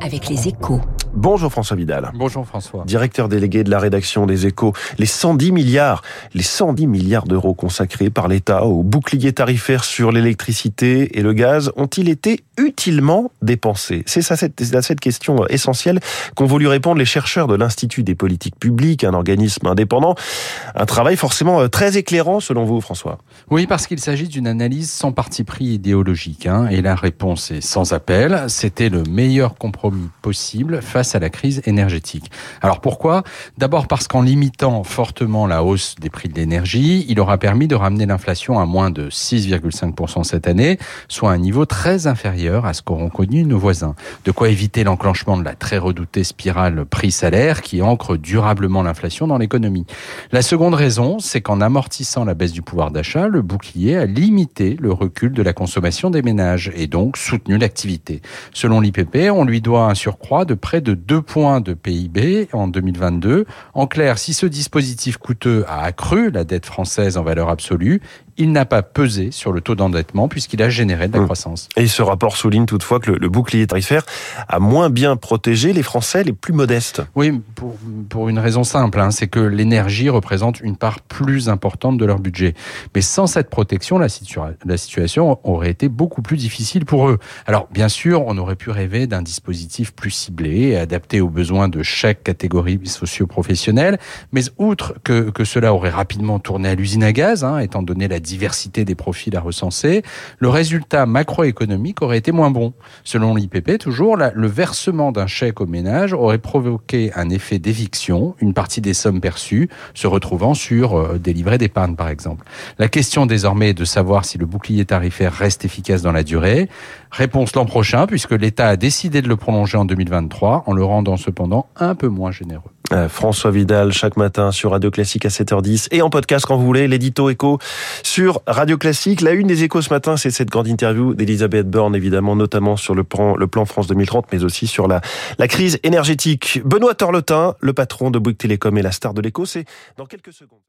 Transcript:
avec les échos. Bonjour François Vidal. Bonjour François. Directeur délégué de la rédaction des échos. Les 110 milliards, les 110 milliards d'euros consacrés par l'État au bouclier tarifaire sur l'électricité et le gaz ont-ils été utilement dépensés? C'est ça, cette, cette question essentielle qu'ont voulu répondre les chercheurs de l'Institut des politiques publiques, un organisme indépendant. Un travail forcément très éclairant selon vous, François. Oui, parce qu'il s'agit d'une analyse sans parti pris idéologique. Hein, et la réponse est sans appel. C'était le meilleur compromis possible face à la crise énergétique. Alors pourquoi? D'abord parce qu'en limitant fortement la hausse des prix de l'énergie, il aura permis de ramener l'inflation à moins de 6,5% cette année, soit un niveau très inférieur à ce qu'auront connu nos voisins. De quoi éviter l'enclenchement de la très redoutée spirale prix-salaire qui ancre durablement l'inflation dans l'économie. La seconde raison, c'est qu'en amortissant la baisse du pouvoir d'achat, le bouclier a limité le recul de la consommation des ménages et donc soutenu l'activité. Selon l'IPP, on lui doit un surcroît de près de 2 points de PIB en 2022. En clair, si ce dispositif coûteux a accru la dette française en valeur absolue, il n'a pas pesé sur le taux d'endettement puisqu'il a généré de la mmh. croissance. Et ce rapport souligne toutefois que le, bouclier tarifaire a moins bien protégé les Français les plus modestes. Oui, pour, pour une raison simple, hein, c'est que l'énergie représente une part plus importante de leur budget. Mais sans cette protection, la, la situation aurait été beaucoup plus difficile pour eux. Alors bien sûr, on aurait pu rêver d'un dispositif plus ciblé et adapté aux besoins de chaque catégorie socio-professionnelle, mais outre que, que cela aurait rapidement tourné à l'usine à gaz, hein, étant donné la diversité des profils à recenser, le résultat macroéconomique aurait été moins bon. Selon l'IPP, toujours, le versement d'un chèque au ménage aurait provoqué un effet d'éviction, une partie des sommes perçues se retrouvant sur euh, des livrets d'épargne, par exemple. La question désormais est de savoir si le bouclier tarifaire reste efficace dans la durée. Réponse l'an prochain, puisque l'État a décidé de le prolonger en 2023, en le rendant cependant un peu moins généreux. Euh, François Vidal, chaque matin sur Radio Classique à 7h10 et en podcast quand vous voulez, l'édito écho sur Radio Classique. La une des échos ce matin, c'est cette grande interview d'Elisabeth Borne, évidemment, notamment sur le plan, le plan France 2030, mais aussi sur la, la crise énergétique. Benoît Torlotin, le patron de Bouygues Télécom et la star de l'écho, c'est dans quelques secondes.